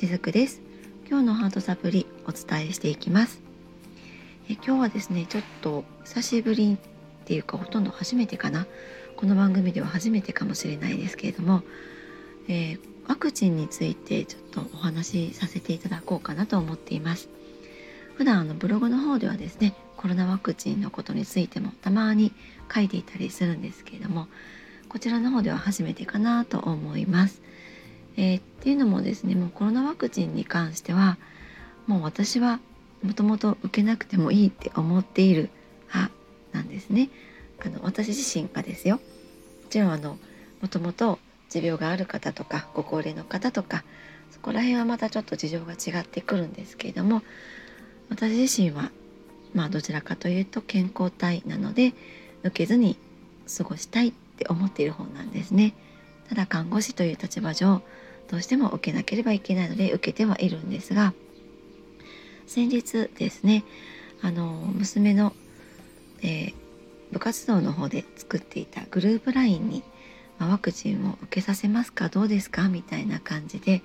しずくです。今日のハートサプリお伝えしていきます。え今日はですねちょっと久しぶりっていうかほとんど初めてかな。この番組では初めてかもしれないですけれども、えー、ワクチンについてちょっとお話しさせていただこうかなと思っています。普段あのブログの方ではですねコロナワクチンのことについてもたまに書いていたりするんですけれどもこちらの方では初めてかなと思います。えー、っていうのもですねもうコロナワクチンに関してはもう私はもともと受けなくてもいいって思っている派なんですね。あの私自身がですよ。もちろんあのもともと持病がある方とかご高齢の方とかそこら辺はまたちょっと事情が違ってくるんですけれども私自身はまあどちらかというと健康体なので受けずに過ごしたいって思っている方なんですね。ただ看護師という立場上どうしても受けなければいけないので受けてはいるんですが先日ですねあの娘の、えー、部活動の方で作っていたグループ LINE に、ま、ワクチンを受けさせますかどうですかみたいな感じで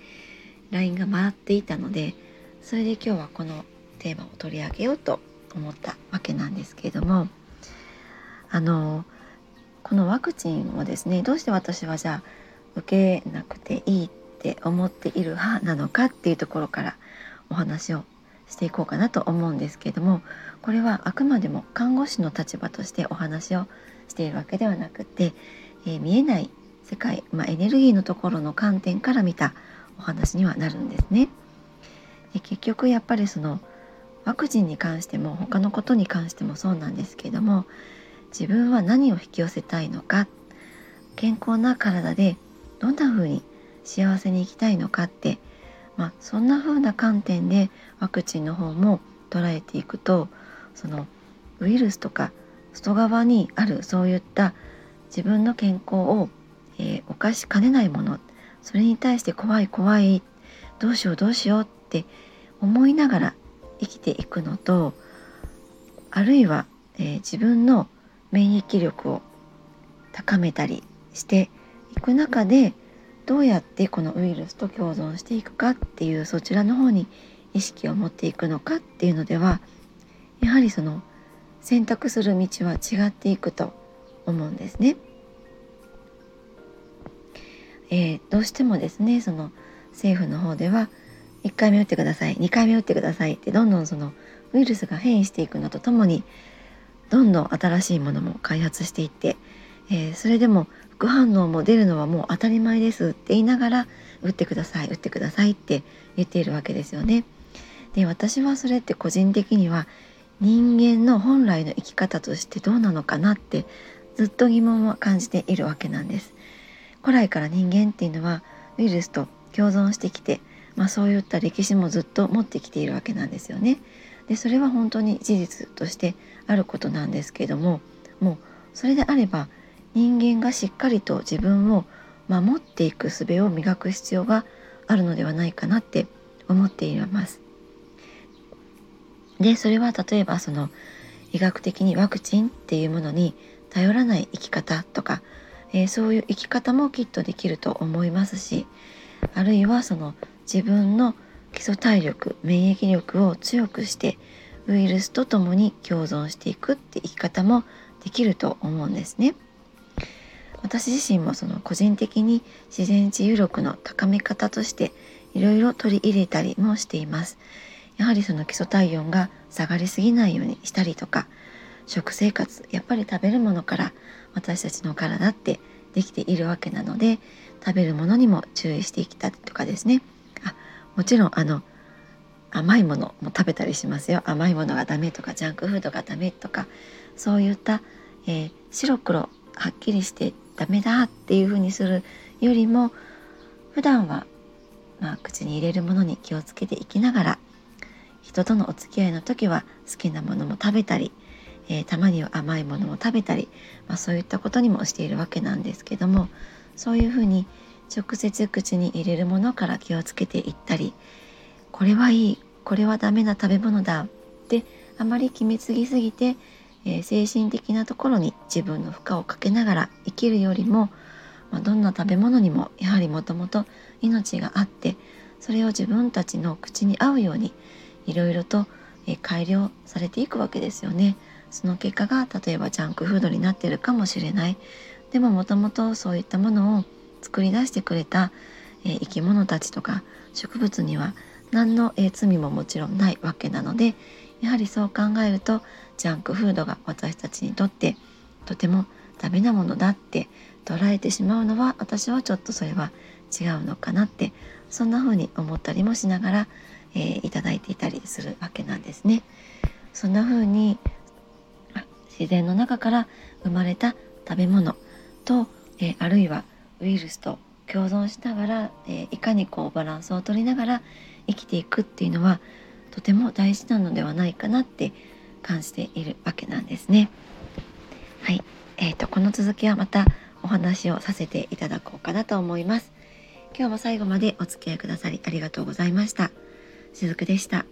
LINE が回っていたのでそれで今日はこのテーマを取り上げようと思ったわけなんですけれどもあのこのワクチンをですねどうして私はじゃあ受けなくていいって思っている派なのかっていうところからお話をしていこうかなと思うんですけれどもこれはあくまでも看護師の立場としてお話をしているわけではなくて、えー、見えない世界、まあ、エネルギーのところの観点から見たお話にはなるんですね。で結局やっぱりそのワクチンに関しても他のことに関してもそうなんですけれども自分は何を引き寄せたいのか健康な体でどんな風に幸せに生きたいのかって、まあ、そんな風な観点でワクチンの方も捉えていくとそのウイルスとか外側にあるそういった自分の健康を、えー、犯しかねないものそれに対して怖い怖いどうしようどうしようって思いながら生きていくのとあるいは、えー、自分の免疫力を高めたりしていく中でどうやってこのウイルスと共存していくかっていうそちらの方に意識を持っていくのかっていうのではやはりその選択する道は違っていくと思うんですね。えー、どうしてもですねその政府の方では1回目打ってください2回目打ってくださいってどんどんそのウイルスが変異していくのとともにどんどん新しいものも開発していって、えー、それでも副反応も出るのはもう当たり前ですって言いながら打ってください打ってくださいって言っているわけですよね。で私はそれって個人的には人間の本来の生き方としてどうなのかなってずっと疑問を感じているわけなんです。古来から人間っていうのはウイルスと共存してきて、まあ、そういった歴史もずっと持ってきているわけなんですよね。でそれは本当に事実としてあることなんですけどももうそれであれば人間がしっかりと自分を守っていく術を磨く必要があるのではないかなって思っています。でそれは例えばその医学的にワクチンっていうものに頼らない生き方とか、えー、そういう生き方もきっとできると思いますしあるいはその自分の基礎体力免疫力を強くしてウイルスと共に共存していくって生き方もできると思うんですね。私自身もその個人的に自然治癒力の高め方としていろいろ取り入れたりもしています。やはりその基礎体温が下がりすぎないようにしたりとか食生活やっぱり食べるものから私たちの体ってできているわけなので食べるものにも注意していきたりとかですねもちろんあの甘いものも食べたりしますよ。甘いものがダメとかジャンクフードがダメとかそういった、えー、白黒はっきりしてダメだっていうふうにするよりも普段はまあ、口に入れるものに気をつけていきながら人とのお付き合いの時は好きなものも食べたり、えー、たまには甘いものも食べたり、まあ、そういったことにもしているわけなんですけどもそういうふうに直接口に入れるものから気をつけていったりこれはいいこれはダメな食べ物だってあまり決めつぎすぎて、えー、精神的なところに自分の負荷をかけながら生きるよりも、まあ、どんな食べ物にもやはりもともと命があってそれを自分たちの口に合うようにいろいろと改良されていくわけですよね。その結果が例えばジャンクフードになってるかもしれないでももともとそういったものを作り出してくれた、えー、生き物たちとか植物には何の、えー、罪ももちろんないわけなのでやはりそう考えるとジャンクフードが私たちにとってとてもダメなものだって捉えてしまうのは私はちょっとそれは違うのかなってそんな風に思ったりもしながら、えー、いただいていたりするわけなんですね。そんな風に自然の中から生まれた食べ物と、えー、あるいはウイルスと共存しながら、えー、いかにこうバランスを取りながら生きていくっていうのはとても大事なのではないかなって感じているわけなんですね。はい、えーと、この続きはまたお話をさせていただこうかなと思います。今日も最後までお付き合いくださりありがとうございました。しずくでした。